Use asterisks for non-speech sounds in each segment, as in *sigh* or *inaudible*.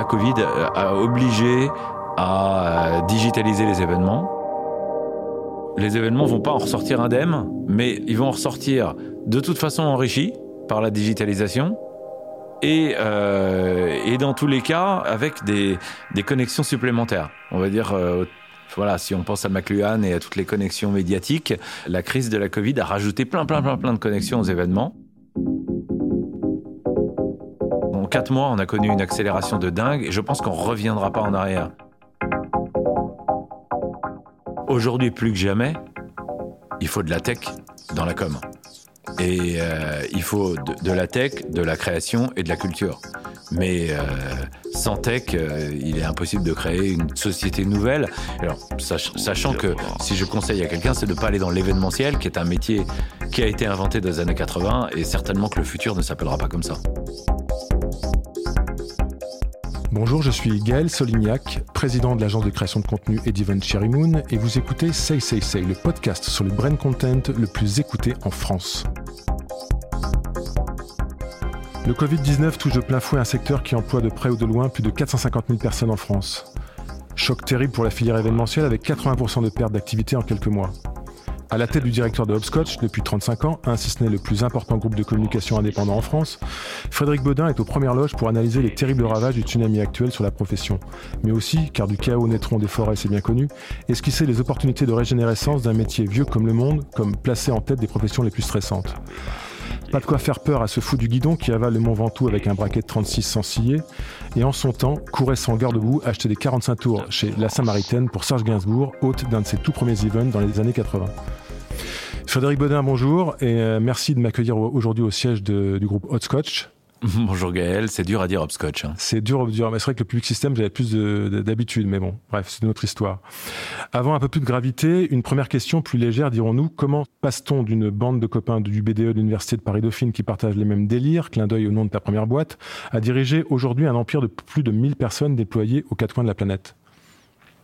la Covid a obligé à digitaliser les événements. Les événements vont pas en ressortir indemnes, mais ils vont en ressortir de toute façon enrichis par la digitalisation et, euh, et dans tous les cas avec des, des connexions supplémentaires. On va dire, euh, voilà, si on pense à McLuhan et à toutes les connexions médiatiques, la crise de la Covid a rajouté plein, plein, plein, plein de connexions aux événements. Quatre mois, on a connu une accélération de dingue et je pense qu'on reviendra pas en arrière. Aujourd'hui, plus que jamais, il faut de la tech dans la com. Et euh, il faut de, la tech, de la création et de la culture. Mais euh, sans tech, euh, il est impossible de créer une société nouvelle. Alors, sach sachant que si je conseille à quelqu'un, c'est de ne pas aller dans l'événementiel, qui est un métier qui a été inventé dans les années 80, et certainement que le futur ne s'appellera pas comme ça. Bonjour, je suis Gaël Solignac, président de l'agence de création de contenu Ediven Cherry Moon, et vous écoutez Say Say Say, le podcast sur le brand content le plus écouté en France. Le Covid-19 touche de plein fouet un secteur qui emploie de près ou de loin plus de 450 000 personnes en France. Choc terrible pour la filière événementielle avec 80% de perte d'activité en quelques mois. À la tête du directeur de Hopscotch depuis 35 ans, un si ce n'est le plus important groupe de communication indépendant en France, Frédéric Baudin est aux premières loges pour analyser les terribles ravages du tsunami actuel sur la profession. Mais aussi, car du chaos naîtront des forêts, c'est bien connu, esquisser les opportunités de régénérescence d'un métier vieux comme le monde, comme placé en tête des professions les plus stressantes. Pas de quoi faire peur à ce fou du guidon qui avale le Mont Ventoux avec un braquet de 36 sans scier. Et en son temps, courait sans garde-boue acheter des 45 tours chez La Samaritaine pour Serge Gainsbourg, hôte d'un de ses tout premiers events dans les années 80. Frédéric Baudin, bonjour et euh, merci de m'accueillir aujourd'hui au siège du groupe Hot Scotch. *laughs* Bonjour Gaël, c'est dur à dire hopscotch. Hein. C'est dur, dur. Mais c'est vrai que le public système, j'avais plus d'habitude, mais bon, bref, c'est une autre histoire. Avant un peu plus de gravité, une première question plus légère, dirons-nous. Comment passe-t-on d'une bande de copains du BDE de l'Université de Paris-Dauphine qui partagent les mêmes délires, clin d'œil au nom de ta première boîte, à diriger aujourd'hui un empire de plus de 1000 personnes déployées aux quatre coins de la planète?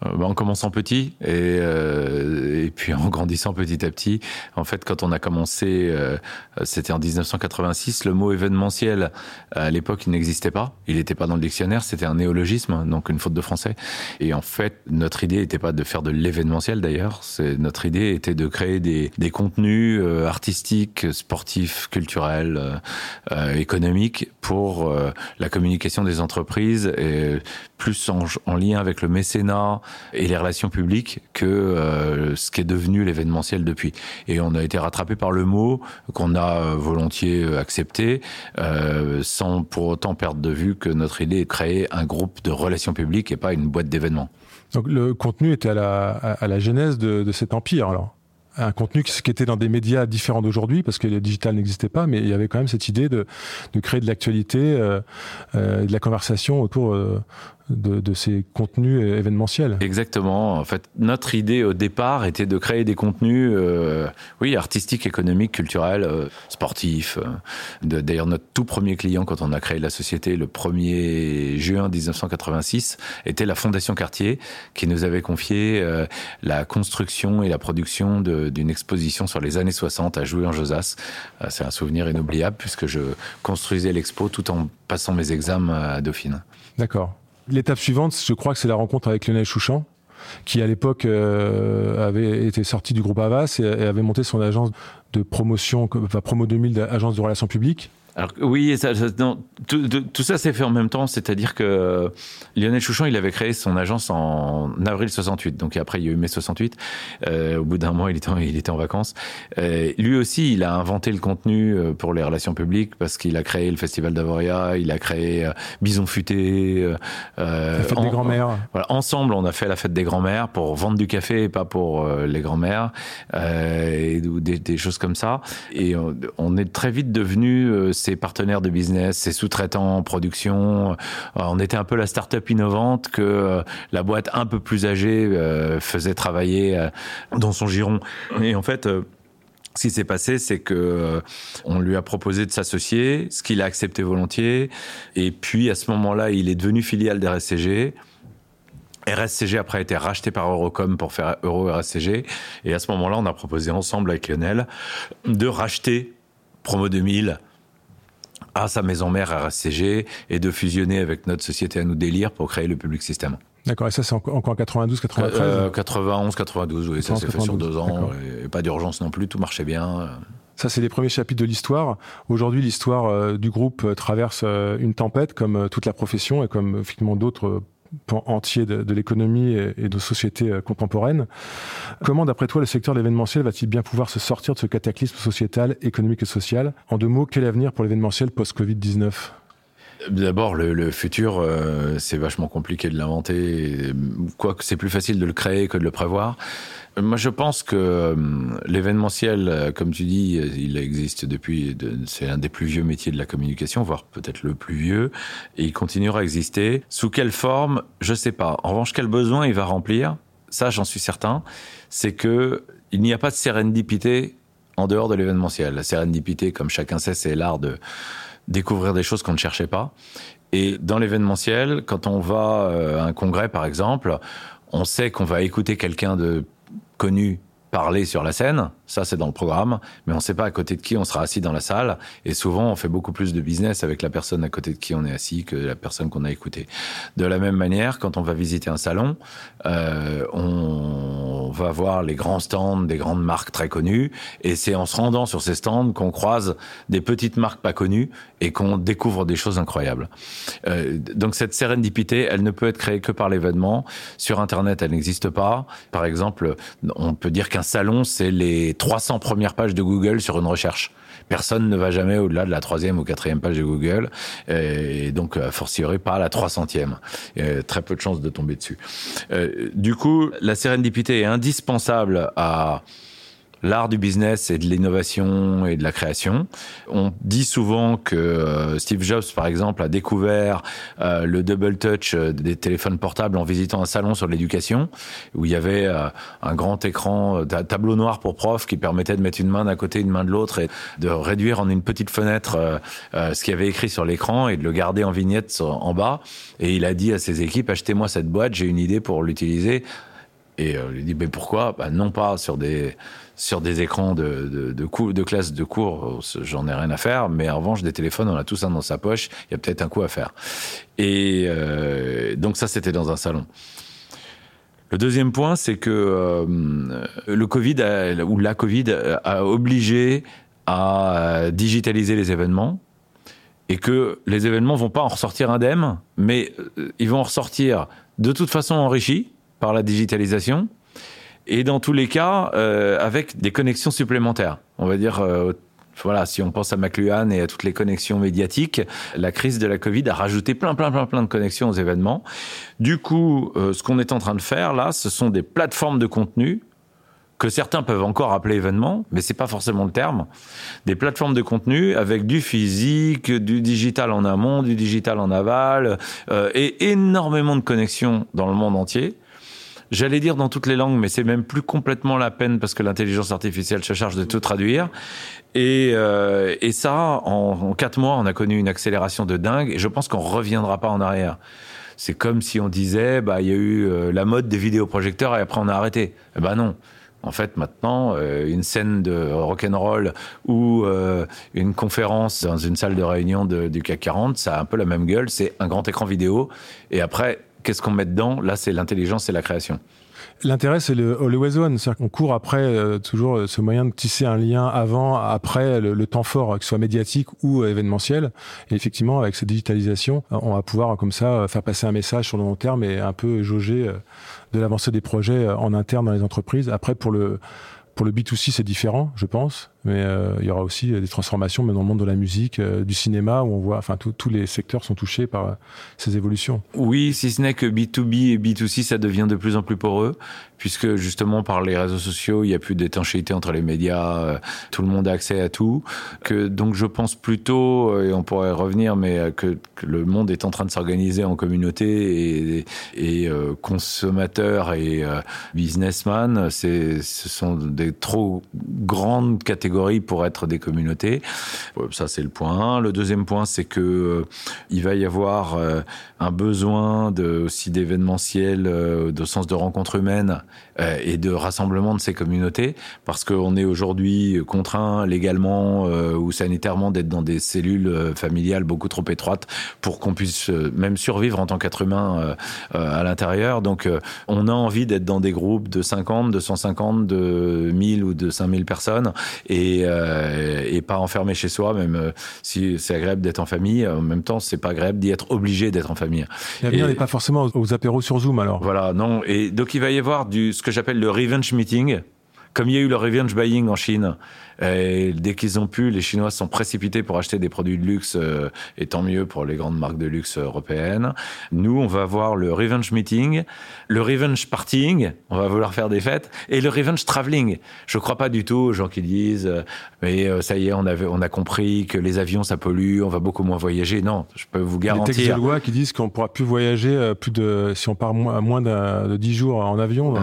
Euh, bah, en commençant petit et, euh, et puis grandissant petit à petit. En fait, quand on a commencé, euh, c'était en 1986, le mot événementiel, à l'époque, il n'existait pas. Il n'était pas dans le dictionnaire, c'était un néologisme, donc une faute de français. Et en fait, notre idée n'était pas de faire de l'événementiel d'ailleurs, notre idée était de créer des, des contenus euh, artistiques, sportifs, culturels, euh, économiques pour la communication des entreprises, et plus en, en lien avec le mécénat, et les relations publiques que ce qui est devenu l'événementiel depuis. Et on a été rattrapé par le mot qu'on a euh, volontiers euh, accepté, euh, sans pour autant perdre de vue que notre idée est de créer un groupe de relations publiques et pas une boîte d'événements. Donc le contenu était à la, à la genèse de, cet empire alors un contenu qui était dans des médias différents d'aujourd'hui, parce que le digital n'existait pas, mais il y avait quand même cette idée de, de créer de l'actualité, de la conversation autour de, de, ces contenus événementiels. Exactement. En fait, notre idée au départ était de créer des contenus, euh, oui, artistiques, économiques, culturels, euh, sportifs. D'ailleurs, notre tout premier client quand on a créé la société le 1er juin 1986 était la Fondation Cartier, qui nous avait confié euh, la construction et la production d'une exposition sur les années 60 à Jouer en Josas. C'est un souvenir inoubliable puisque je construisais l'expo tout en passant mes examens à Dauphine. D'accord. L'étape suivante, je crois que c'est la rencontre avec Lionel Chouchan, qui à l'époque euh, avait été sorti du groupe Avas et, avait monté son agence de promotion, enfin Promo 2000, agence de relations publiques. Alors oui, ça, ça, non, tout, tout, ça s'est fait en même temps, c'est-à-dire que Lionel Chouchan, il avait créé son agence en avril 68, donc après il y a eu mai 68. Euh, au bout d'un mois, il était, en, il était en vacances. Euh, lui aussi, il a inventé le contenu euh, pour les relations publiques parce qu'il a créé le Festival d'Avoria, il a créé euh, Bison Futé. Euh, la fête en, des grands-mères. Voilà, ensemble, on a fait la fête des grands-mères pour vendre du café et pas pour les grands-mères et des, des, choses comme ça. Et on, on est très vite devenu ses partenaires de business, ses sous-traitants en production. Euh, on était un peu la start-up innovante que euh, la boîte un peu plus âgée euh, faisait travailler dans son giron. Et en fait, ce qui s'est passé, c'est que on lui a proposé de s'associer, ce qu'il a accepté volontiers. Et puis à ce moment-là, il est devenu filiale d'RSCG. RSCG après a été racheté par Eurocom pour faire Euro RSCG. Et à ce moment-là, on a proposé ensemble avec Lionel de racheter Promo 2000 à sa maison mère RSCG et de fusionner avec notre société à nous délire pour créer le Public System. D'accord, et ça c'est encore en 92, 93 91, 92, oui, ça s'est fait sur deux ans, et pas d'urgence non plus, tout marchait bien. Ça, c'est les premiers chapitres de l'histoire. Aujourd'hui, l'histoire euh, du groupe euh, traverse euh, une tempête, comme toute la profession et comme effectivement d'autres pans entiers de, l'économie et, de sociétés contemporaines. Comment, d'après toi, le secteur de l'événementiel va-t-il bien pouvoir se sortir de ce cataclysme sociétal, économique et social? En deux mots, quel est l'avenir pour l'événementiel post-Covid-19 D'abord, le, futur, c'est vachement compliqué de l'inventer. Quoique c'est plus facile de le créer que de le prévoir. Moi, je pense que euh, l'événementiel, euh, comme tu dis, il existe depuis. C'est un des plus vieux métiers de la communication, voire peut-être le plus vieux, et il continuera à exister. Sous quelle forme, je sais pas. En revanche, quel besoin il va remplir, ça, j'en suis certain. C'est que il n'y a pas de sérendipité en dehors de l'événementiel. La sérendipité, comme chacun sait, c'est l'art de découvrir des choses qu'on ne cherchait pas. Et dans l'événementiel, quand on va euh, à un congrès, par exemple, on sait qu'on va écouter quelqu'un de connu parler sur la scène, ça c'est dans le programme, mais on ne sait pas à côté de qui on sera assis dans la salle, et souvent on fait beaucoup plus de business avec la personne à côté de qui on est assis que la personne qu'on a écoutée. De la même manière, quand on va visiter un salon, euh, on va voir les grands stands des grandes marques très connues, et c'est en se rendant sur ces stands qu'on croise des petites marques pas connues et qu'on découvre des choses incroyables. Euh, donc cette sérendipité, elle ne peut être créée que par l'événement. Sur Internet, elle n'existe pas. Par exemple, on peut dire qu'un salon, c'est les 300 premières pages de Google sur une recherche. Personne ne va jamais au-delà de la troisième ou quatrième page de Google, et donc a fortiori pas à la 300e. très peu de chances de tomber dessus. Euh, du coup, la sérendipité est indispensable à l'art du business et de l'innovation et de la création. On dit souvent que euh, Steve Jobs, par exemple, a découvert euh, le double touch euh, des téléphones portables en visitant un salon sur l'éducation, où il y avait un grand écran, un tableau noir pour prof qui permettait de mettre une main d'un côté, une main de l'autre et de réduire en une petite fenêtre ce qu'il y avait écrit sur l'écran et de le garder en vignette en bas. Et il a dit à ses équipes, achetez-moi cette boîte, j'ai une idée pour l'utiliser. Et il dit, mais pourquoi? Bah, Non pas sur des sur des écrans de, de, classe de cours, j'en ai rien à faire, mais en revanche, des téléphones, on a tous un dans sa poche, il y a peut-être un coup à faire. Et euh, donc ça, c'était dans un salon. Le deuxième point, c'est que euh, le Covid ou la Covid a obligé à digitaliser les événements et que les événements vont pas en ressortir indemnes, mais euh, ils vont en ressortir de toute façon enrichis par la digitalisation et dans tous les cas euh, avec des connexions supplémentaires. On va dire euh, voilà, si on pense à McLuhan et à toutes les connexions médiatiques, la crise de la Covid a rajouté plein, plein, plein, plein de connexions aux événements. Du coup, euh, ce qu'on est en train de faire là, ce sont des plateformes de contenu que certains peuvent encore appeler événements, mais c'est pas forcément le terme. Des plateformes de contenu avec du physique, du digital en amont, du digital en aval, et énormément de connexions dans le monde entier J'allais dire dans toutes les langues, mais c'est même plus complètement la peine parce que l'intelligence artificielle se charge de tout traduire. Et, euh, ça, en, quatre mois, on a connu une accélération de dingue. Et je pense qu'on reviendra pas en arrière. C'est comme si on disait, bah, il y a eu euh, la mode des vidéoprojecteurs et après on a arrêté. Eh ben non. En fait, maintenant, euh, une scène de rock'n'roll ou une conférence dans une salle de réunion du CAC 40, ça a un peu la même gueule. C'est un grand écran vidéo. Et après, qu'est-ce qu'on met dedans? Là, c'est l'intelligence et la création. L'intérêt, c'est le always on, c'est-à-dire qu'on court après euh, toujours ce moyen de tisser un lien avant, après le, temps fort, que ce soit médiatique ou événementiel. Et effectivement, avec cette digitalisation, on va pouvoir comme ça faire passer un message sur le long terme et un peu jauger euh, de l'avancée des projets euh, en interne dans les entreprises. Après, pour le pour le B2C, c'est différent, je pense, mais euh, il y aura aussi des transformations, mais dans le monde de la musique, euh, du cinéma, où on voit, enfin, tous les secteurs sont touchés par euh, ces évolutions. Oui, si ce n'est que B2B et B2C, ça devient de plus en plus poreux, puisque justement par les réseaux sociaux, il n'y a plus d'étanchéité entre les médias, tout le monde a accès à tout. Donc je pense plutôt, et on pourrait revenir, mais que, le monde est en train de s'organiser en communauté et, consommateurs et businessmen, c'est ce sont des trop grande pour être des communautés. Ça, c'est le point 1. Le deuxième point, c'est que euh, il va y avoir euh, un besoin aussi d'événementiel, euh, de sens de rencontre humaine et de rassemblement de ces communautés, parce qu'on est aujourd'hui contraint légalement ou sanitairement d'être dans des cellules familiales beaucoup trop étroites pour qu'on puisse même survivre en tant qu'être humain à l'intérieur. Donc, on a envie d'être dans des groupes de 50, de 150, de 1000 ou de 5000 personnes et, et pas enfermé chez soi, même si c'est agréable d'être en famille, en même temps, c'est pas agréable d'y être obligé d'être en famille. L'avenir n'est pas forcément aux apéros sur Zoom alors. Voilà, non. Et donc il va y avoir du ce que j'appelle le revenge meeting, comme il y a eu le revenge buying en Chine. Et dès qu'ils ont pu, les Chinois sont précipités pour acheter des produits de luxe, euh, et tant mieux pour les grandes marques de luxe européennes. Nous, on va avoir le revenge meeting, le revenge partying, on va vouloir faire des fêtes, et le revenge traveling. Je crois pas du tout aux gens qui disent, euh, mais euh, ça y est, on, avait, on a compris que les avions ça pollue, on va beaucoup moins voyager. Non, je peux vous garantir. Les textes de loi qui disent qu'on pourra plus voyager plus de si on part moins, moins de 10 jours en avion.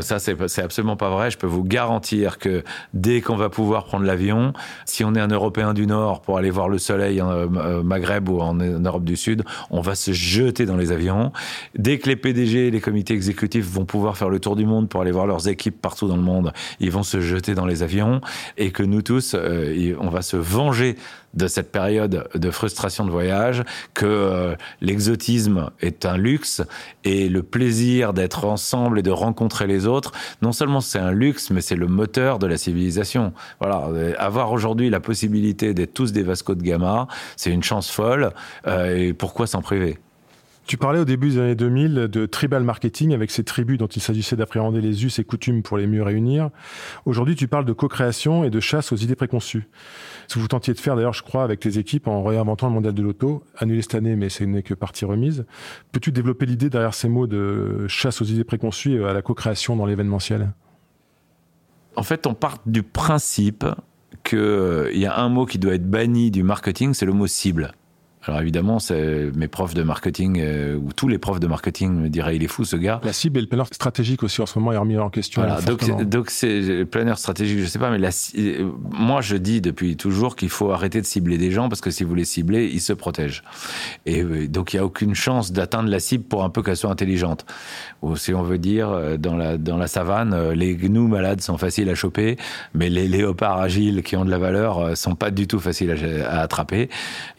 ça c'est absolument pas vrai. Je peux vous garantir que dès qu'on va pouvoir prendre l'avion. Si on est un Européen du Nord pour aller voir le soleil en euh, Maghreb ou en, Europe du Sud, on va se jeter dans les avions. Dès que les PDG et les comités exécutifs vont pouvoir faire le tour du monde pour aller voir leurs équipes partout dans le monde, ils vont se jeter dans les avions et que nous tous, euh, on va se venger de cette période de frustration de voyage, que euh, l'exotisme est un luxe et le plaisir d'être ensemble et de rencontrer les autres, non seulement c'est un luxe, mais c'est le moteur de la civilisation. Voilà, avoir aujourd'hui la possibilité d'être tous des Vasco de Gama, c'est une chance folle. Euh, et pourquoi s'en priver? Tu parlais au début des années 2000 de tribal marketing avec ces tribus dont il s'agissait d'appréhender les us et coutumes pour les mieux réunir. Aujourd'hui, tu parles de co-création et de chasse aux idées préconçues. Ce que vous tentiez de faire d'ailleurs, je crois, avec les équipes en réinventant le mondial de l'auto, annulé cette année, mais ce n'est que partie remise. Peux-tu développer l'idée derrière ces mots de chasse aux idées préconçues à la co-création dans l'événementiel? En fait, on part du principe qu'il euh, y a un mot qui doit être banni du marketing, c'est le mot cible. Alors évidemment, mes profs de marketing euh, ou tous les profs de marketing me diraient il est fou ce gars. La cible et le planeur stratégique aussi en ce moment est remis en question. Voilà, donc c'est le planeur stratégique, je sais pas, mais la, euh, moi je dis depuis toujours qu'il faut arrêter de cibler des gens parce que si vous les ciblez, ils se protègent. Et euh, donc il y a aucune chance d'atteindre la cible pour un peu qu'elle soit intelligente. Ou si on veut dire dans la dans la savane, les gnous malades sont faciles à choper, mais les léopards agiles qui ont de la valeur sont pas du tout faciles à, à attraper.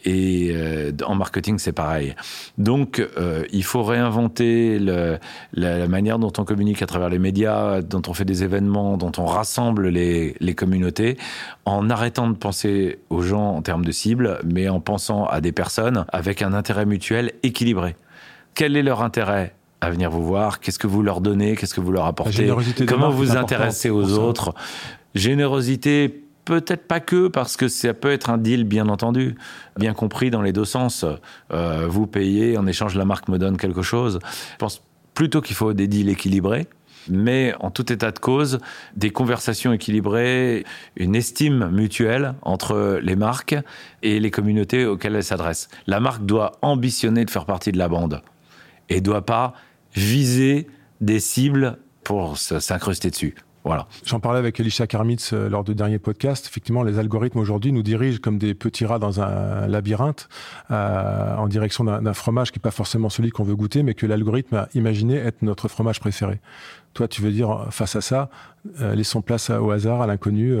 Et euh, en marketing, c'est pareil. Donc, euh, il faut réinventer la, manière dont on communique à travers les médias, dont on fait des événements, dont on rassemble les, communautés, en arrêtant de penser aux gens en termes de cible, mais en pensant à des personnes avec un intérêt mutuel équilibré. Quel est leur intérêt à venir vous voir? Qu'est-ce que vous leur donnez? Qu'est-ce que vous leur apportez? Comment vous intéressez aux autres? Générosité Peut-être pas que, parce que ça peut être un deal, bien entendu, bien compris dans les deux sens. Euh, vous payez, en échange, la marque me donne quelque chose. Je pense plutôt qu'il faut des deals équilibrés mais en tout état de cause, des conversations équilibrées, une estime mutuelle entre les marques et les communautés auxquelles elles s'adressent. La marque doit ambitionner de faire partie de la bande et doit pas viser des cibles pour s'incruster dessus. J'en parlais avec Elisha Karmitz euh, lors du dernier podcast. Effectivement, les algorithmes aujourd'hui nous dirigent comme des petits rats dans un labyrinthe euh, en direction d'un fromage qui n'est pas forcément celui qu'on veut goûter, mais que l'algorithme a imaginé être notre fromage préféré. Toi, tu veux dire, face à ça, euh, laissons place au hasard, à l'inconnu,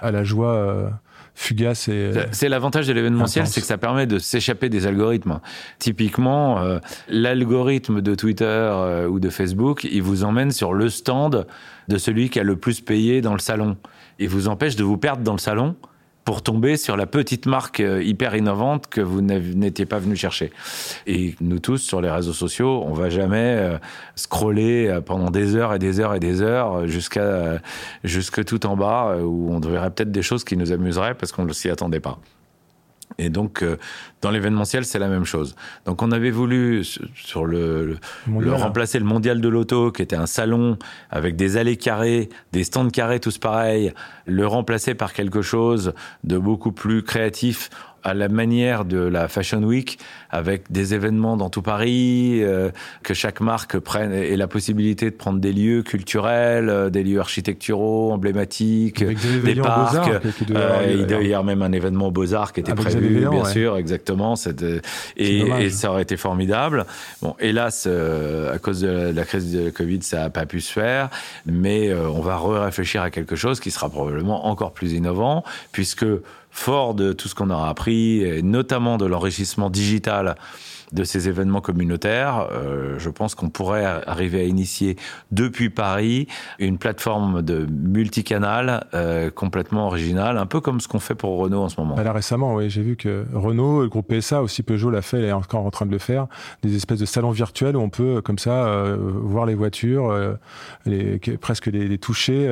à la joie fugace et. C'est l'avantage de l'événementiel, c'est que ça permet de s'échapper des algorithmes. Typiquement, l'algorithme de Twitter ou de Facebook, il vous emmène sur le stand de celui qui a le plus payé dans le salon. Et vous empêche de vous perdre dans le salon pour tomber sur la petite marque euh, hyper innovante que vous n'étiez pas venu chercher. Et nous tous, sur les réseaux sociaux, on va jamais euh, scroller euh, pendant des heures et des heures et des heures jusqu'à jusque tout en bas où on verrait peut-être des choses qui nous amuseraient parce qu'on ne s'y attendait pas. Et donc, euh, dans l'événementiel, c'est la même chose. Donc, on avait voulu, sur le, le, remplacer le mondial de l'auto, qui était un salon avec des allées carrées, des stands carrés tous pareils, le remplacer par quelque chose de beaucoup plus créatif à la manière de la Fashion Week, avec des événements dans tout Paris, euh, que chaque marque prenne ait la possibilité de prendre des lieux culturels, euh, des lieux architecturaux, emblématiques, des, parcs. Euh, il doit y avoir même un événement Beaux-Arts qui était prévu, bien sûr, exactement. Et, et, ça aurait été formidable. Bon, hélas, à cause de la crise de Covid, ça n'a pas pu se faire, mais on va réfléchir à quelque chose qui sera probablement encore plus innovant, puisque fort de tout ce qu'on aura appris, et notamment de l'enrichissement digital général de ces événements communautaires, euh, je pense qu'on pourrait arriver à initier depuis Paris une plateforme de multicanal euh, complètement originale, un peu comme ce qu'on fait pour Renault en ce moment. Là récemment, oui, j'ai vu que Renault, le groupe PSA, aussi Peugeot l'a fait, elle est encore en train de le faire, des espèces de salons virtuels où on peut comme ça euh, voir les voitures, les, presque les, les toucher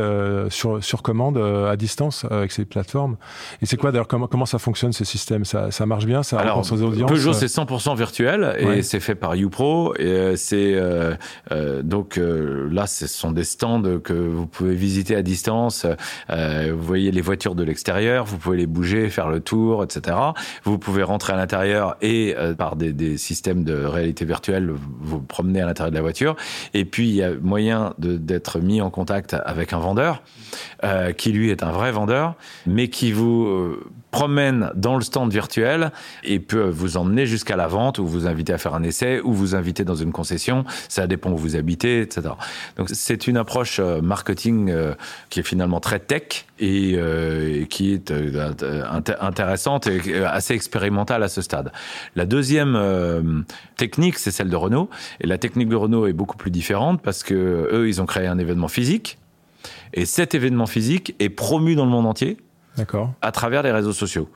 sur, sur commande à distance avec ces plateformes. Et c'est quoi d'ailleurs comment, comment ça fonctionne ces systèmes ça, ça marche bien Ça Alors, aux audiences? Peugeot c'est 100% virtuel et c'est fait par YouPro. Et euh, c'est euh, euh, donc là, ce sont des stands que vous pouvez visiter à distance. vous voyez les voitures de l'extérieur, vous pouvez les bouger, faire le tour, etc. Vous pouvez rentrer à l'intérieur et par des, des, systèmes de réalité virtuelle, vous promener à l'intérieur de la voiture. Et puis il y a moyen d'être mis en contact avec un vendeur qui lui est un vrai vendeur, mais qui vous promène dans le stand virtuel et peut vous emmener jusqu'à la vente ou vous inviter à faire un essai ou vous inviter dans une concession. Ça dépend où vous habitez, etc. Donc c'est une approche euh, marketing euh, qui est finalement très tech et, euh, qui est intéressante et assez expérimentale à ce stade. La deuxième technique, c'est celle de Renault. Et la technique de Renault est beaucoup plus différente parce que eux, ils ont créé un événement physique. Et cet événement physique est promu dans le monde entier à travers les réseaux sociaux.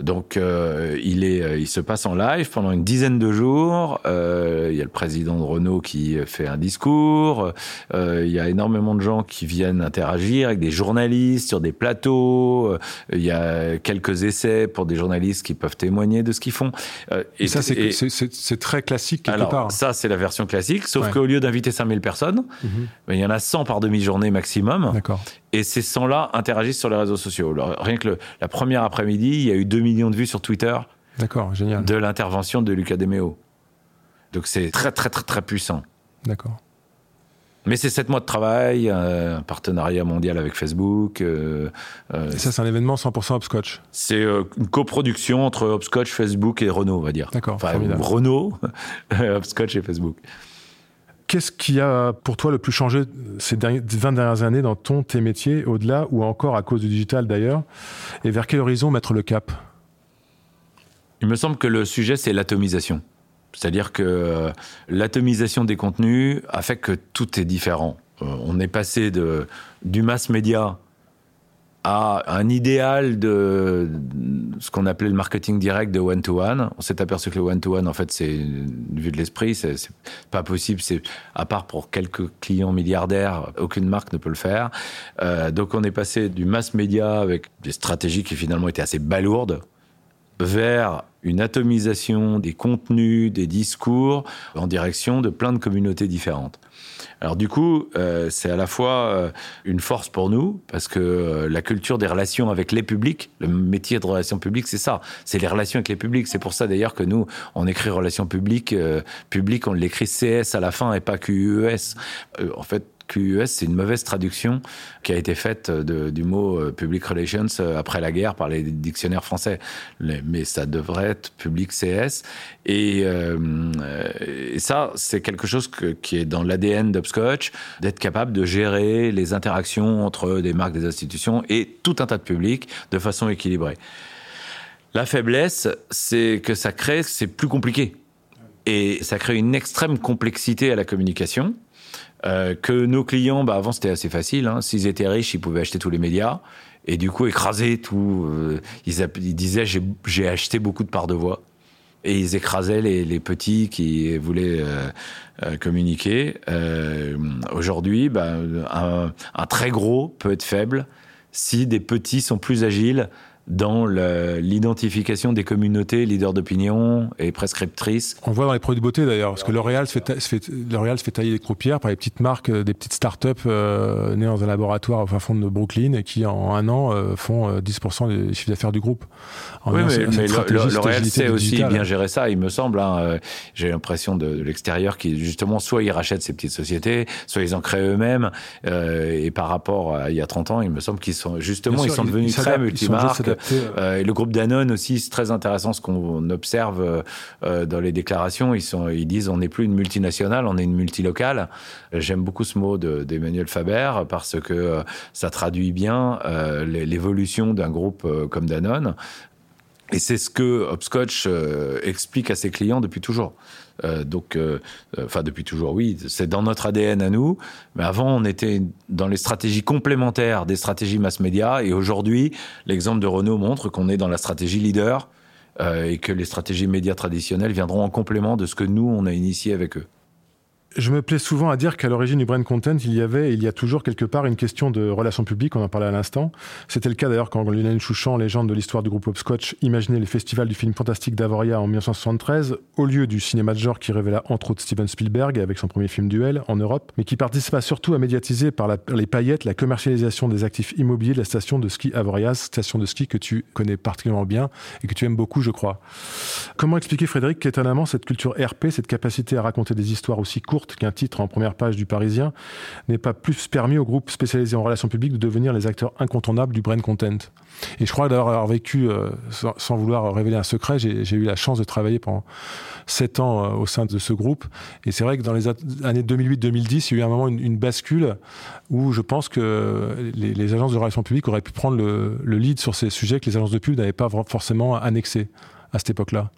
Donc, euh, il, est, euh, il se passe en live pendant une dizaine de jours. Euh, il y a le président de Renault qui fait un discours. il y a énormément de gens qui viennent interagir avec des journalistes sur des plateaux. il y a quelques essais pour des journalistes qui peuvent témoigner de ce qu'ils font. et, ça, c'est très classique quelque alors, part. Ça, c'est la version classique, sauf qu'au lieu d'inviter 5000 personnes, mhm. ben, il y en a 100 par demi-journée maximum. D'accord. Et ces 100-là interagissent sur les réseaux sociaux. rien que la première après-midi, il y a eu 2 millions de vues sur Twitter. D'accord, génial. De l'intervention de Lucas Demeo. Donc c'est très, très, très, très puissant. D'accord. Mais c'est 7 mois de travail, euh, un partenariat mondial avec Facebook. Euh, euh, et ça, c'est un événement 100% Hopscotch C'est une coproduction entre Hopscotch, Facebook et Renault, on va dire. D'accord. Enfin, Renault, *laughs* Hopscotch et Facebook. Qu'est-ce qui a pour toi le plus changé ces 20 dernières années dans ton, tes métiers, au-delà ou encore à cause du digital d'ailleurs? Et vers quel horizon mettre le cap? Il me semble que le sujet, c'est l'atomisation. C'est-à-dire que euh, l'atomisation des contenus a fait que tout est différent. Euh, on est passé de, du mass média à un idéal de ce qu'on appelait le marketing direct de one-to-one. On s'est aperçu que le one-to-one, en fait, c'est, vu de l'esprit, c'est, pas possible. C'est, à part pour quelques clients milliardaires, aucune marque ne peut le faire. Euh, donc, on est passé du mass média avec des stratégies qui finalement étaient assez balourdes vers une atomisation des contenus, des discours en direction de plein de communautés différentes. Alors du coup, euh, c'est à la fois euh, une force pour nous, parce que euh, la culture des relations avec les publics, le métier de relations publiques, c'est ça, c'est les relations avec les publics. C'est pour ça d'ailleurs que nous, on écrit relations publiques, publiques, on l'écrit CS à la fin et pas QUES. en fait, QUS, c'est une mauvaise traduction qui a été faite du mot euh, public relations euh, après la guerre par les dictionnaires français. Mais ça devrait être public CS. Euh, et, ça, c'est quelque chose qui est dans l'ADN d'Upscotch, d'être capable de gérer les interactions entre des marques, des institutions et tout un tas de publics de façon équilibrée. La faiblesse, c'est que ça crée, c'est plus compliqué. Et ça crée une extrême complexité à la communication euh, que nos clients, bah avant c'était assez facile. Hein. S'ils étaient riches, ils pouvaient acheter tous les médias et du coup écraser tout. Euh, ils, disaient j'ai acheté beaucoup de parts de voix et ils écrasaient les, les petits qui voulaient euh, communiquer. Aujourd'hui, bah, un, un, très gros peut être faible si des petits sont plus agiles dans l'identification des communautés leaders d'opinion et prescriptrices. On voit dans les produits de beauté d'ailleurs, parce que L'Oréal se, fait, se fait tailler des croupières par les petites marques, euh, des petites start-up euh, nées dans un laboratoire au fin fond de Brooklyn et qui en un an euh, font 10% des chiffres d'affaires du groupe. oui, mais, L'Oréal sait aussi bien gérer ça, il me semble. Hein. J'ai l'impression de, l'extérieur qui justement soit ils rachètent ces petites sociétés, soit ils en créent eux-mêmes. et par rapport à il y a 30 ans, il me semble qu'ils sont justement ils sont devenus très multimarques. Euh, et le groupe Danone aussi, c'est très intéressant ce qu'on observe euh, euh, dans les déclarations. Ils, disent on n'est plus une multinationale, on est une multilocale. J'aime beaucoup ce mot d'Emmanuel Faber parce que ça traduit bien l'évolution d'un groupe comme Danone. Et c'est ce que Hopscotch explique à ses clients depuis toujours. Euh, donc, euh, euh, enfin depuis toujours, oui, c'est dans notre ADN à nous. Mais avant, on était dans les stratégies complémentaires des stratégies mass média, et aujourd'hui, l'exemple de Renault montre qu'on est dans la stratégie leader et que les stratégies médias traditionnelles viendront en complément de ce que nous on a initié avec eux. Je me plais souvent à dire qu'à l'origine du brand content, il y avait il y a toujours quelque part une question de relations publiques, on en parlait à l'instant. C'était le cas d'ailleurs quand Lionel Chouchan, légende de l'histoire du groupe Hopscotch, imaginait les festivals du film fantastique d'Avoria en 1973, au lieu du cinéma de genre qui révéla entre autres Steven Spielberg avec son premier film Duel en Europe, mais qui participa surtout à médiatiser par les paillettes la commercialisation des actifs immobiliers de la station de ski Avoriaz, station de ski que tu connais particulièrement bien et que tu aimes beaucoup, je crois. Comment expliquer, Frédéric, qu'étonnamment cette culture RP, cette capacité à raconter des histoires aussi courtes, qu'un titre en première page du Parisien n'est pas plus permis aux groupes spécialisés en relations publiques de devenir les acteurs incontournables du brand content. Et je crois d'ailleurs avoir vécu, euh, sans, vouloir révéler un secret, j'ai eu la chance de travailler pendant sept ans euh, au sein de ce groupe. Et c'est vrai que dans les années 2008-2010, il y a eu un moment, une, bascule où je pense que les, agences de relations publiques auraient pu prendre le, le lead sur ces sujets que les agences de pub n'avaient pas forcément annexés à cette époque-là.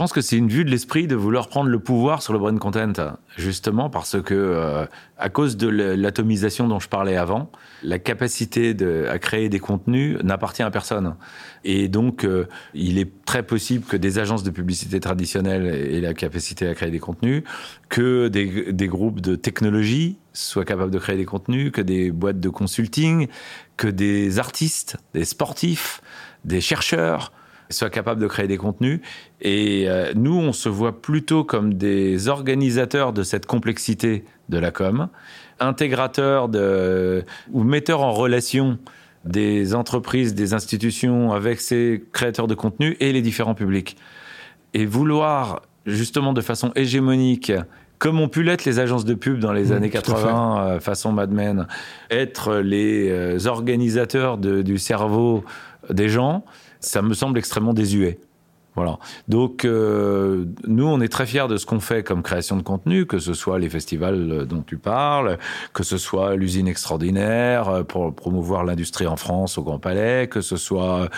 Je pense que c'est une vue de l'esprit de vouloir prendre le pouvoir sur le brand content, justement parce que, euh, à cause de l'atomisation dont je parlais avant, la capacité à créer des contenus n'appartient à personne. Et donc, euh, il est très possible que des agences de publicité traditionnelles aient la capacité à créer des contenus, que des groupes de technologie soient capables de créer des contenus, que des boîtes de consulting, que des artistes, des sportifs, des chercheurs, soit capable de créer des contenus. Et euh, nous, on se voit plutôt comme des organisateurs de cette complexité de la com, intégrateurs de, ou metteurs en relation des entreprises, des institutions avec ces créateurs de contenu et les différents publics. Et vouloir, justement de façon hégémonique, comme ont pu l'être les agences de pub dans les mmh, années 80, euh, façon Mad Men, être les euh, organisateurs du cerveau des gens, ça me semble extrêmement désuet. Voilà. Donc, euh, nous, on est très fiers de ce qu'on fait comme création de contenu, que ce soit les festivals dont tu parles, que ce soit l'usine extraordinaire euh, pour promouvoir l'industrie en France au Grand Palais, que ce soit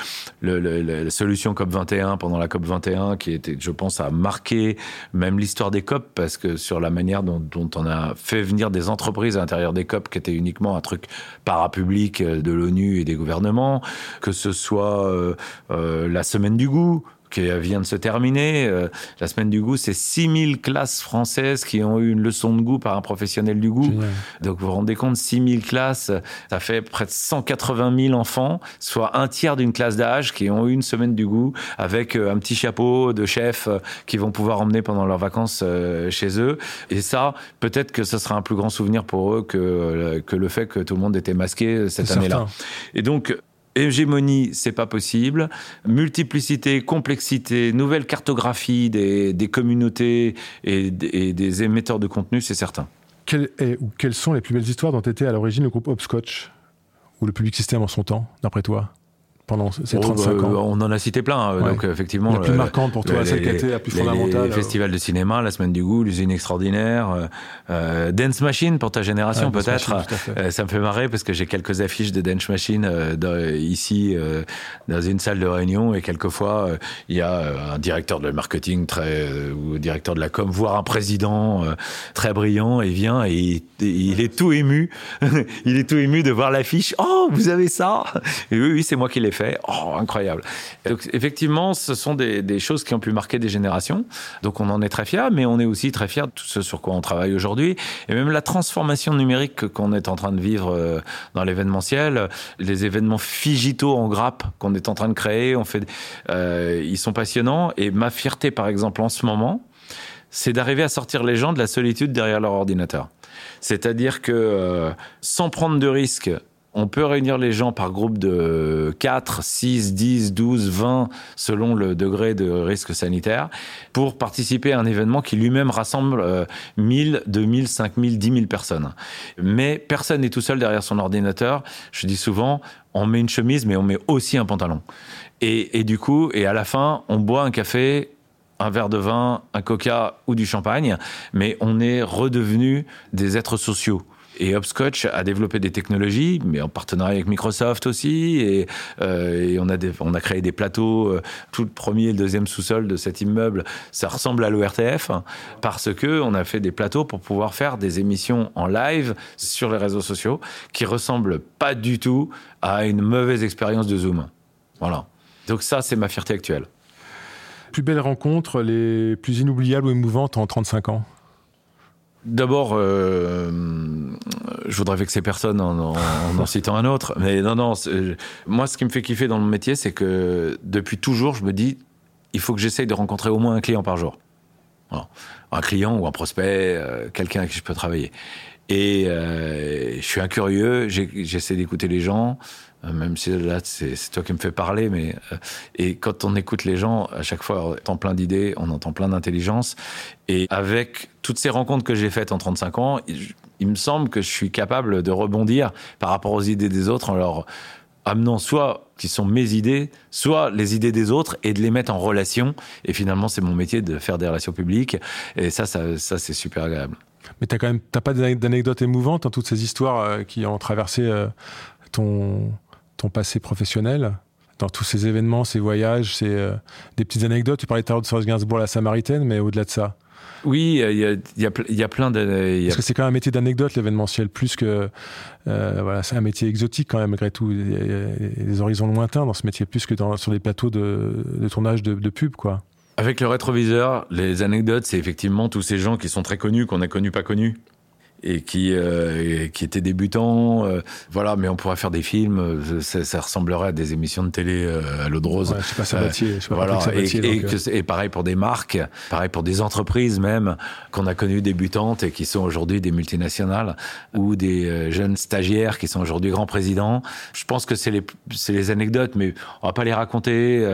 la solution COP 21 pendant la COP 21, qui était, je pense, à marquer même l'histoire des COP, parce que sur la manière dont, on a fait venir des entreprises à l'intérieur des COP, qui étaient uniquement un truc parapublic de l'ONU et des gouvernements, que ce soit euh, la semaine du goût, qui vient de se terminer. Euh, la semaine du goût, c'est 6000 classes françaises qui ont eu une leçon de goût par un professionnel du goût. Donc vous vous rendez compte, 6000 classes, ça fait près de 180 000 enfants, soit un tiers d'une classe d'âge qui ont eu une semaine du goût avec euh, un petit chapeau de chef euh, qui vont pouvoir emmener pendant leurs vacances chez eux. Et ça, peut-être que ce sera un plus grand souvenir pour eux que, que le fait que tout le monde était masqué cette année-là. Et donc, Hégémonie, c'est pas possible. Multiplicité, complexité, nouvelle cartographie des, communautés et des, émetteurs de contenu, c'est certain. ou quelles sont les plus belles histoires dont était à l'origine le groupe Hopscotch ou le Public System en son temps, d'après toi? Pendant ces 35 bah, ans On en a cité plein. Hein. Donc, effectivement. La plus marquante pour toi, celle qui a été la plus fondamentale. Le festival de cinéma, la semaine du goût, l'usine extraordinaire, euh, euh, Dance Machine pour ta génération peut-être. Euh, ça me fait marrer parce que j'ai quelques affiches de Dance Machine ici dans une salle de réunion et quelquefois il y a un directeur de marketing très ou directeur de la com, voire un président très brillant et vient et il, est tout ému. *laughs* il est tout ému de voir l'affiche. Oh, vous avez ça? Et oui, oui, c'est moi qui l'ai fait. Oh, incroyable. Effectivement, ce sont des, des, choses qui ont pu marquer des générations. Donc, on en est très fiers, mais on est aussi très fiers de tout ce sur quoi on travaille aujourd'hui. Et même la transformation numérique qu'on est en train de vivre euh, dans l'événementiel, les événements figitaux en grappe qu'on est en train de créer, on fait, euh, ils sont passionnants. Et ma fierté, par exemple, en ce moment, c'est d'arriver à sortir les gens de la solitude derrière leur ordinateur. C'est-à-dire que euh, sans prendre de risques, on peut réunir les gens par groupe de 4, 6, 10, 12, 20, selon le degré de risque sanitaire, pour participer à un événement qui lui-même rassemble euh, 1000, 2000, 5000, 10 000 personnes. Mais personne n'est tout seul derrière son ordinateur. Je dis souvent, on met une chemise, mais on met aussi un pantalon. Et, et du coup, et à la fin, on boit un café un verre de vin, un coca ou du champagne, mais on est redevenu des êtres sociaux. Et Hopscotch a développé des technologies, mais en partenariat avec Microsoft aussi. Et, euh, on, a créé des plateaux. Euh, tout le premier et le deuxième sous-sol de cet immeuble, ça ressemble à l'ORTF hein, parce que on a fait des plateaux pour pouvoir faire des émissions en live sur les réseaux sociaux qui ressemblent pas du tout à une mauvaise expérience de Zoom. Voilà. Donc ça, c'est ma fierté actuelle. Plus belles rencontres, les plus inoubliables ou émouvantes en 35 ans? D'abord, euh, je voudrais vexer personne en en, en citant un autre, mais non, non. Moi, ce qui me fait kiffer dans mon métier, c'est que depuis toujours, je me dis, il faut que j'essaye de rencontrer au moins un client par jour. Un client ou un prospect, euh, quelqu'un avec qui je peux travailler. Et euh, je suis un curieux, j'essaie d'écouter les gens, même si là c'est toi qui me fais parler, mais euh, et quand on écoute les gens, à chaque fois on entend plein d'idées, on entend plein d'intelligence, et avec toutes ces rencontres que j'ai faites en 35 ans, il, me semble que je suis capable de rebondir par rapport aux idées des autres en leur amenant soit qui sont mes idées, soit les idées des autres et de les mettre en relation. Et finalement, c'est mon métier de faire des relations publiques, et ça, ça, ça c'est super agréable. Mais t'as quand même, t'as pas d'anecdotes émouvantes dans toutes ces histoires euh, qui ont traversé euh, ton, ton passé professionnel dans tous ces événements, ces voyages, ces, euh, des petites anecdotes. Tu parlais tout à l'heure de Serge Gainsbourg, la Samaritaine, mais au-delà de ça. Oui, il y a, y, a, y a, plein de. A... Parce que c'est quand même un métier d'anecdote, l'événementiel, plus que. Euh, voilà, c'est un métier exotique quand même, malgré tout. Il y, a des horizons lointains dans ce métier, plus que dans, sur des plateaux de, de tournage de, de pub, quoi. Avec le rétroviseur, les anecdotes, c'est effectivement tous ces gens qui sont très connus, qu'on a connus, pas connus et qui euh, qui étaient débutants euh, voilà mais on pourrait faire des films ça, ça, ressemblerait à des émissions de télé euh, à l'eau de rose. Ouais, je sais pas Sabatier, je sais pas Sabatier, et, et, que, et, pareil pour des marques pareil pour des entreprises même qu'on a connues débutantes et qui sont aujourd'hui des multinationales ou des jeunes stagiaires qui sont aujourd'hui grands présidents. Je pense que c'est les anecdotes mais on va pas les raconter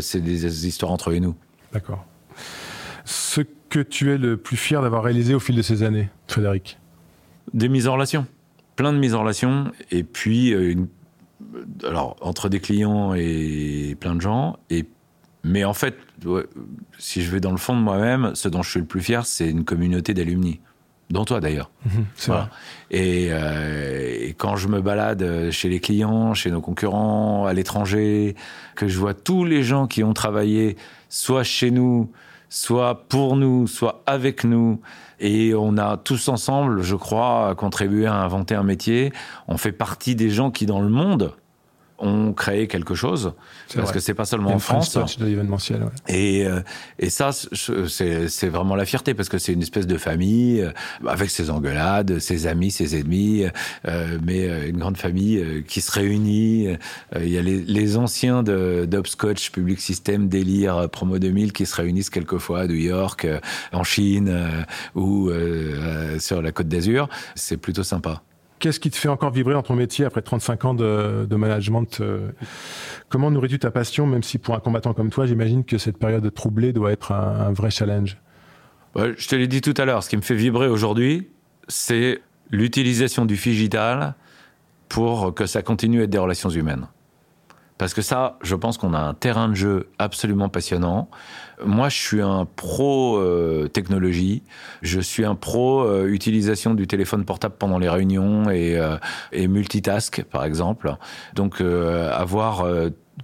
c'est des histoires entre eux et nous. D'accord. Ce que tu es le plus fier d'avoir réalisé au fil de ces années Frédéric? Des mises en relation, plein de mises en relation, et puis euh, une, alors entre des clients et plein de gens, et mais en fait, ouais, si je vais dans le fond de moi-même, ce dont je suis le plus fier, c'est une communauté d'alumni, dont toi d'ailleurs. Mmh, voilà. et, euh, et quand je me balade chez les clients, chez nos concurrents, à l'étranger, que je vois tous les gens qui ont travaillé, soit chez nous, soit pour nous, soit avec nous. Et on a tous ensemble, je crois, contribué à inventer un métier. On fait partie des gens qui, dans le monde, ont créé quelque chose parce vrai. que c'est pas seulement en France de l'événementiel ouais. et euh, et ça c'est vraiment la fierté parce que c'est une espèce de famille euh, avec ses engueulades ses amis ses ennemis euh, mais une grande famille qui se réunit il y a les, les anciens de d'Hopscotch Public System Délire Promo 2000 qui se réunissent quelquefois à New York en Chine ou sur la Côte d'Azur c'est plutôt sympa Qu'est-ce qui te fait encore vibrer dans ton métier après 35 ans de, management Comment nourris-tu ta passion, même si pour un combattant comme toi, j'imagine que cette période troublée doit être un, un vrai challenge? Je te l'ai dit tout à l'heure, ce qui me fait vibrer aujourd'hui, c'est l'utilisation du digital pour que ça continue à être des relations humaines. Parce que ça, je pense qu'on a un terrain de jeu absolument passionnant. Moi, je suis un pro euh, technologie. Je suis un pro euh, utilisation du téléphone portable pendant les réunions et, euh, et multitask, par exemple. Donc, avoir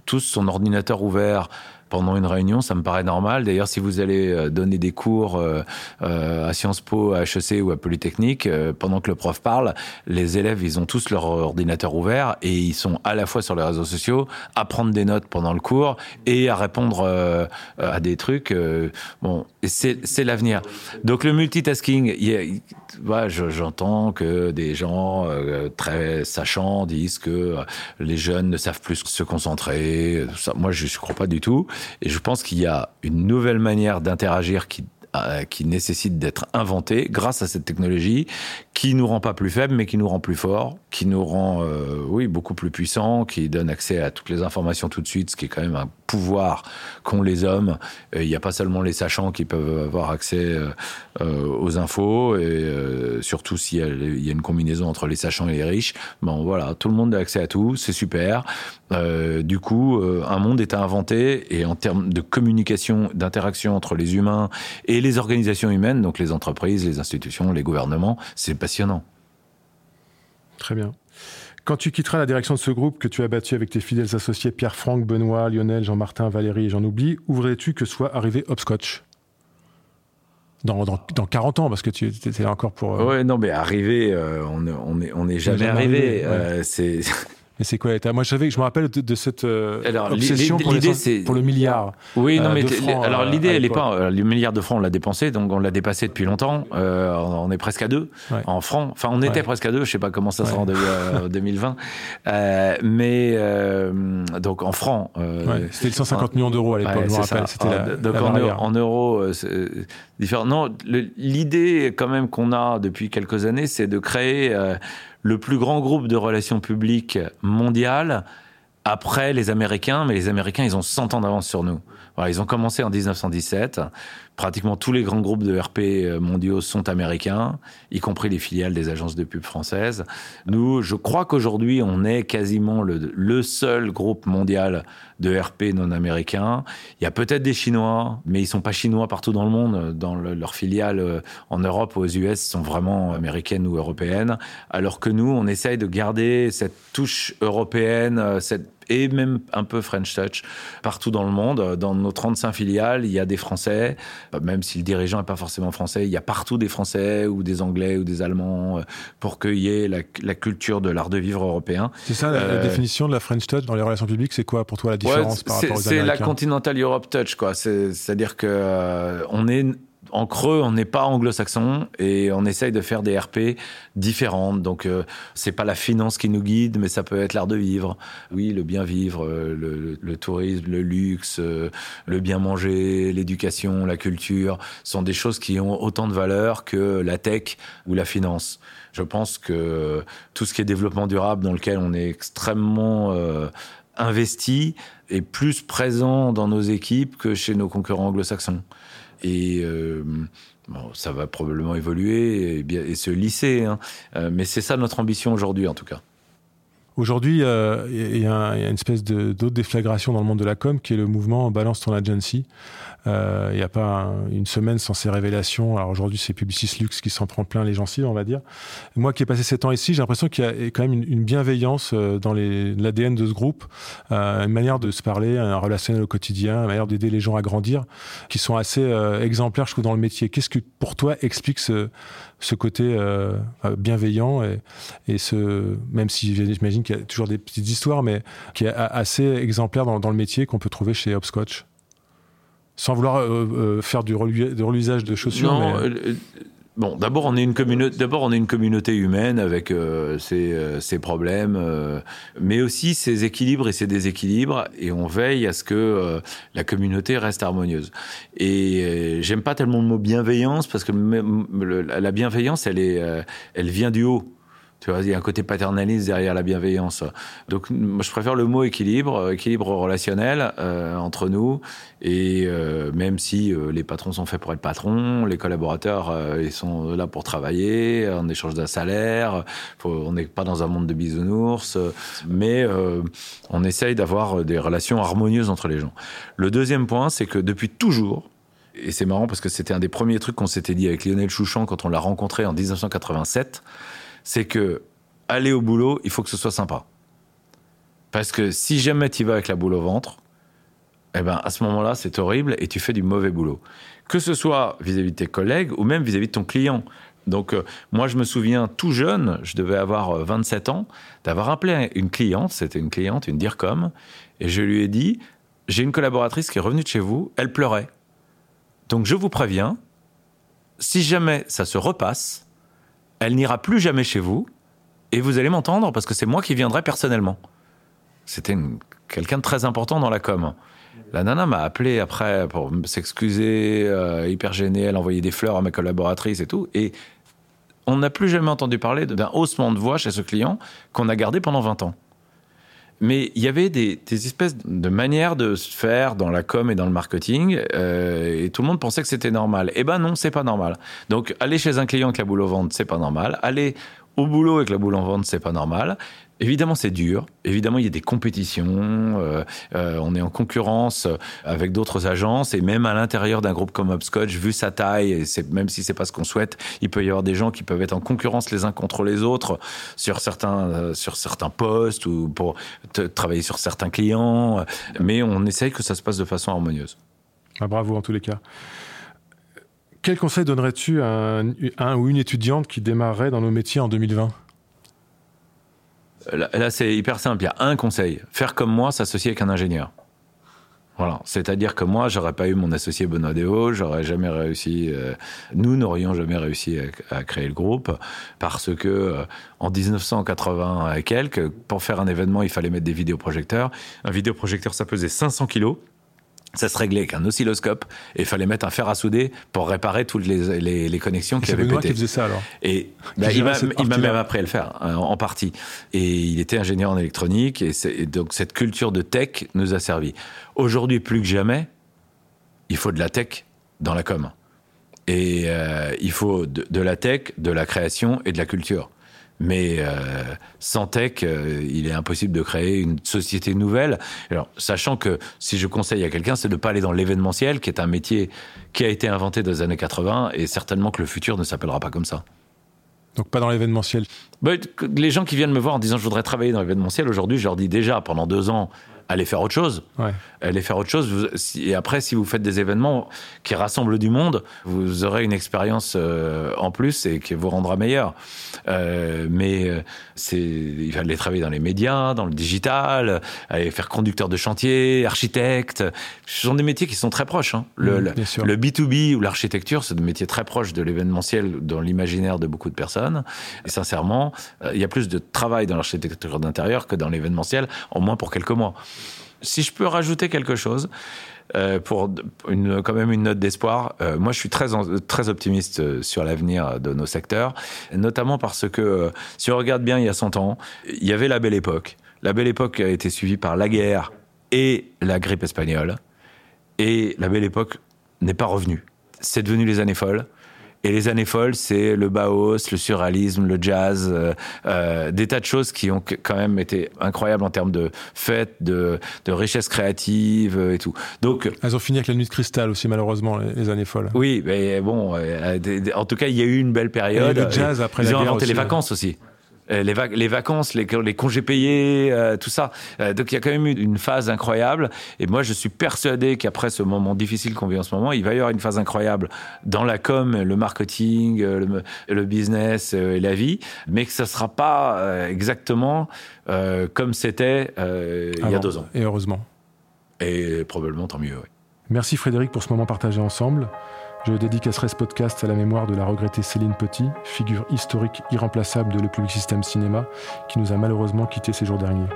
tous son ordinateur ouvert pendant une réunion, ça me paraît normal. D'ailleurs, si vous allez euh, donner des cours euh, euh, à Sciences Po, à HEC ou à Polytechnique, pendant que le prof parle, les élèves, ils ont tous leur ordinateur ouvert et ils sont à la fois sur les réseaux sociaux, à prendre des notes pendant le cours et à répondre à des trucs. bon, c'est l'avenir. Donc le multitasking, j'entends que des gens très sachants disent que les jeunes ne savent plus se concentrer. Moi, je ne crois pas du tout. Et je pense qu'il y a une nouvelle manière d'interagir qui euh, qui nécessite d'être inventée grâce à cette technologie qui nous rend pas plus faibles mais qui nous rend plus forts, qui nous rend euh, oui beaucoup plus puissants, qui donne accès à toutes les informations tout de suite, ce qui est quand même un pouvoir qu'ont les hommes. Il n'y a pas seulement les sachants qui peuvent avoir accès euh, aux infos et surtout s'il y, a une combinaison entre les sachants et les riches. Bon voilà, tout le monde a accès à tout, c'est super. Du coup, un monde est à inventer et en termes de communication, d'interaction entre les humains et les organisations humaines, donc les entreprises, les institutions, les gouvernements, c'est passionnant. Très bien. Quand tu quitteras la direction de ce groupe que tu as battu avec tes fidèles associés Pierre-Franck, Benoît, Lionel, Jean-Martin, Valérie et j'en oublie, ouvrais-tu que soit arrivé Hopscotch? Dans, dans, dans, 40 ans, parce que tu étais là encore pour. Euh... Ouais, non, mais arriver, euh, on n'est on est, on est jamais, arrivé. Euh, c'est *laughs* mais c'est quoi Moi, je savais que je me rappelle de, cette euh, obsession pour, pour, le milliard. Oui, non, euh, mais alors euh, l'idée, elle est pas. Le milliard de francs, on l'a dépensé, donc on l'a dépassé depuis longtemps. on est presque à deux en francs. Enfin, on était presque à deux. Je sais pas comment ça sera *laughs* en 2020, mais donc en francs. C'était 150 millions d'euros à l'époque. je me rappelle. C'était donc en, en, euros, différent. Non, l'idée quand même qu'on a depuis quelques années, c'est de créer le plus grand groupe de relations publiques mondial après les Américains, mais les Américains, ils ont 100 ans d'avance sur nous. Ils ont commencé en 1917. Pratiquement tous les grands groupes de RP euh, mondiaux sont américains, y compris les filiales des agences de pub françaises. Nous, je crois qu'aujourd'hui, on est quasiment le, seul groupe mondial de RP non américain. Il y a peut-être des Chinois, mais ils sont pas chinois partout dans le monde. Dans leurs filiales euh, en Europe ou aux US sont vraiment américaines ou européennes. Alors que nous, on essaye de garder cette touche européenne, euh, cette et même un peu French Touch partout dans le monde. Dans nos 35 filiales, il y a des Français, même si le dirigeant n'est pas forcément français, il y a partout des Français ou des Anglais ou des Allemands euh, pour qu'il y ait la, culture de l'art de vivre européen. C'est ça la, euh, définition de la French Touch dans les relations publiques, c'est quoi pour toi la différence par rapport aux Américains C'est la Continental Europe Touch, quoi. C'est-à-dire que euh, on est en creux, on n'est pas anglo-saxon et on essaye de faire des RP différentes. Donc, euh, c'est pas la finance qui nous guide, mais ça peut être l'art de vivre. Oui, le bien vivre, euh, le, tourisme, le luxe, euh, le bien manger, l'éducation, la culture sont des choses qui ont autant de valeur que la tech ou la finance. Je pense que tout ce qui est développement durable, dans lequel on est extrêmement investi, est plus présent dans nos équipes que chez nos concurrents anglo-saxons. Et euh, ça va probablement évoluer et, et se lisser. Hein. Euh, mais c'est ça notre ambition aujourd'hui, en tout cas. Aujourd'hui, euh, il y, a une espèce d'autre déflagration dans le monde de la com qui est le mouvement Balance ton agency. Euh, il n'y a pas une semaine sans ces révélations. Alors aujourd'hui, c'est Publicis Lux qui s'en prend plein les gencives, on va dire. Moi qui ai passé sept ans ici, j'ai l'impression qu'il y a quand même une, bienveillance euh, dans l'ADN de ce groupe, une manière de se parler, un relationnel au quotidien, une manière d'aider les gens à grandir, qui sont assez exemplaires, je trouve, dans le métier. Qu'est-ce que pour toi explique ce, ce côté euh, bienveillant et, et, ce même si j'imagine qu'il y a toujours des petites histoires, mais qui est assez exemplaire dans, le métier qu'on peut trouver chez Hopscotch. Sans vouloir euh, euh, faire du, reluisage de chaussures. Non, Bon, d'abord on est une communauté. D'abord on est une communauté humaine avec euh, ses, euh, ses, problèmes, euh, mais aussi ses équilibres et ses déséquilibres, et on veille à ce que la communauté reste harmonieuse. Et j'aime pas tellement le mot bienveillance parce que la bienveillance, elle est, elle vient du haut. Tu vois, il y a un côté paternaliste derrière la bienveillance. Donc, moi, je préfère le mot équilibre, euh, équilibre relationnel euh, entre nous. Et euh, même si les patrons sont faits pour être patrons, les collaborateurs, ils sont là pour travailler en échange d'un salaire. on n'est pas dans un monde de bisounours, mais on essaye d'avoir des relations harmonieuses entre les gens. Le deuxième point, c'est que depuis toujours, et c'est marrant parce que c'était un des premiers trucs qu'on s'était dit avec Lionel Chouchan quand on l'a rencontré en 1987 c'est que aller au boulot, il faut que ce soit sympa. Parce que si jamais tu vas avec la boule au ventre, eh ben, à ce moment-là, c'est horrible et tu fais du mauvais boulot. Que ce soit vis-à-vis de tes collègues ou même vis-à-vis de ton client. Donc, euh, moi, je me souviens tout jeune, je devais avoir 27 ans, d'avoir appelé une cliente, c'était une cliente, une DIRCOM, et je lui ai dit J'ai une collaboratrice qui est revenue de chez vous, elle pleurait. Donc, je vous préviens, si jamais ça se repasse, elle n'ira plus jamais chez vous, et vous allez m'entendre parce que c'est moi qui viendrai personnellement. C'était quelqu'un de très important dans la com. La nana m'a appelé après pour s'excuser, euh, hyper gênée, elle envoyait des fleurs à ma collaboratrice et tout. Et on n'a plus jamais entendu parler d'un haussement de voix chez ce client qu'on a gardé pendant 20 ans. Mais il y avait des, espèces de manières de se faire dans la com et dans le marketing, euh, et tout le monde pensait que c'était normal. Eh ben non, c'est pas normal. Donc aller chez un client avec la boule au ventre, c'est pas normal. Aller au boulot avec la boule en vente, c'est pas normal. Évidemment, c'est dur. Évidemment, il y a des compétitions. Euh, euh, on est en concurrence avec d'autres agences et même à l'intérieur d'un groupe comme Upscotch, vu sa taille, même si c'est pas ce qu'on souhaite, il peut y avoir des gens qui peuvent être en concurrence les uns contre les autres sur certains euh, sur certains postes ou pour travailler sur certains clients. Mais on essaye que ça se passe de façon harmonieuse. Ah, bravo en tous les cas. Quel conseil donnerais-tu à un, ou une étudiante qui démarrerait dans nos métiers en 2020 Là, c'est hyper simple. Il y a un conseil. Faire comme moi, s'associer avec un ingénieur. Voilà. C'est-à-dire que moi, j'aurais pas eu mon associé Benoît Déo, j'aurais jamais réussi, euh, nous n'aurions jamais réussi à, créer le groupe parce que euh, en 1980 et quelques, pour faire un événement, il fallait mettre des vidéoprojecteurs. Un vidéoprojecteur, ça pesait 500 kilos ça se réglait avec un oscilloscope et il fallait mettre un fer à souder pour réparer toutes les, les, les connexions qui avaient pété. qui faisait ça alors? Et bah, il m'a même appris à le faire en, en, partie. Et il était ingénieur en électronique et, et, donc cette culture de tech nous a servi. Aujourd'hui plus que jamais, il faut de la tech dans la com. Et euh, il faut de, de la tech, de la création et de la culture. Mais euh, sans tech, euh, il est impossible de créer une société nouvelle. Alors, sachant que si je conseille à quelqu'un, c'est de ne pas aller dans l'événementiel, qui est un métier qui a été inventé dans les années 80, et certainement que le futur ne s'appellera pas comme ça. Donc pas dans l'événementiel. Bah, les gens qui viennent me voir en disant je voudrais travailler dans l'événementiel, aujourd'hui je leur dis déjà pendant deux ans, allez faire autre chose. Ouais. Allez faire autre chose. et après, si vous faites des événements qui rassemblent du monde, vous aurez une expérience euh, en plus et qui vous rendra meilleur. Euh, mais euh, c'est, il va aller travailler dans les médias, dans le digital, aller faire conducteur de chantier, architecte. Ce sont des métiers qui sont très proches. Hein. Le, mmh, le, B2B ou l'architecture, c'est des métiers très proches de l'événementiel dans l'imaginaire de beaucoup de personnes. Et sincèrement, il y a plus de travail dans l'architecture d'intérieur que dans l'événementiel, au moins pour quelques mois. Si je peux rajouter quelque chose, euh, pour quand même une note d'espoir. Euh, moi, je suis très, très optimiste euh, sur l'avenir de nos secteurs, notamment parce que si on regarde bien il y a 100 ans, il y avait la belle époque. La belle époque a été suivie par la guerre et la grippe espagnole. Et la belle époque n'est pas revenue. C'est devenu les années folles. Et les années folles, c'est le Baos, le surréalisme, le jazz, euh, euh, des tas de choses qui ont quand même été incroyables en termes de fêtes, de, de richesse créative euh, et tout. Donc, elles ont fini avec la nuit de cristal aussi malheureusement les, années folles. Oui, mais bon, en tout cas, il y a eu une belle période. Et le jazz après Ils la ont inventé les vacances aussi. Euh, les, les, vacances, les, les, congés payés, euh, tout ça. Euh, donc il y a quand même eu une phase incroyable. Et moi, je suis persuadé qu'après ce moment difficile qu'on vit en ce moment, il va y avoir une phase incroyable dans la com, le marketing, le, le business et la vie, mais que ça sera pas exactement comme c'était il y a deux ans. Et heureusement. Et probablement tant mieux. Oui. Merci Frédéric pour ce moment partagé ensemble. Je dédicacerai ce podcast à la mémoire de la regrettée Céline Petit, figure historique irremplaçable de Le Public System Cinéma, qui nous a malheureusement quittés ces jours derniers.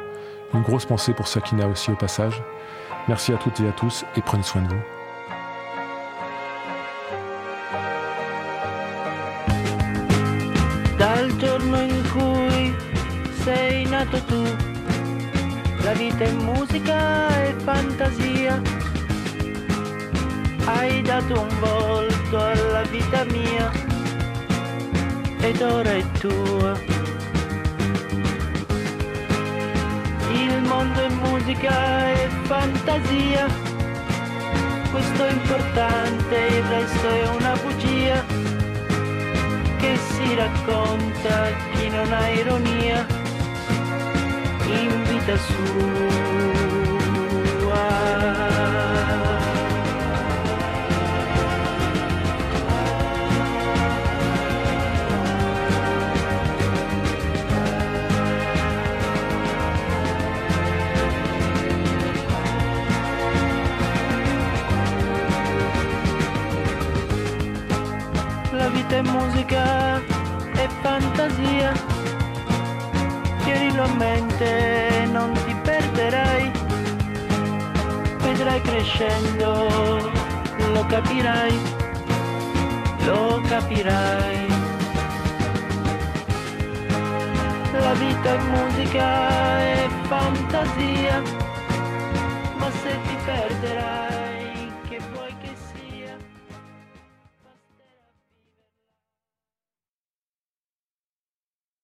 Une grosse pensée pour Sakina aussi au passage. Merci à toutes et à tous et prenez soin de vous. Hai dato un volto alla vita mia ed ora è tua. Il mondo è musica e fantasia, questo è importante, il resto è una bugia che si racconta chi non ha ironia in vita sua. vita è musica e fantasia. Tienilo a mente, non ti perderai. Vedrai crescendo, lo capirai, lo capirai. La vita è musica e fantasia, ma se ti perderai...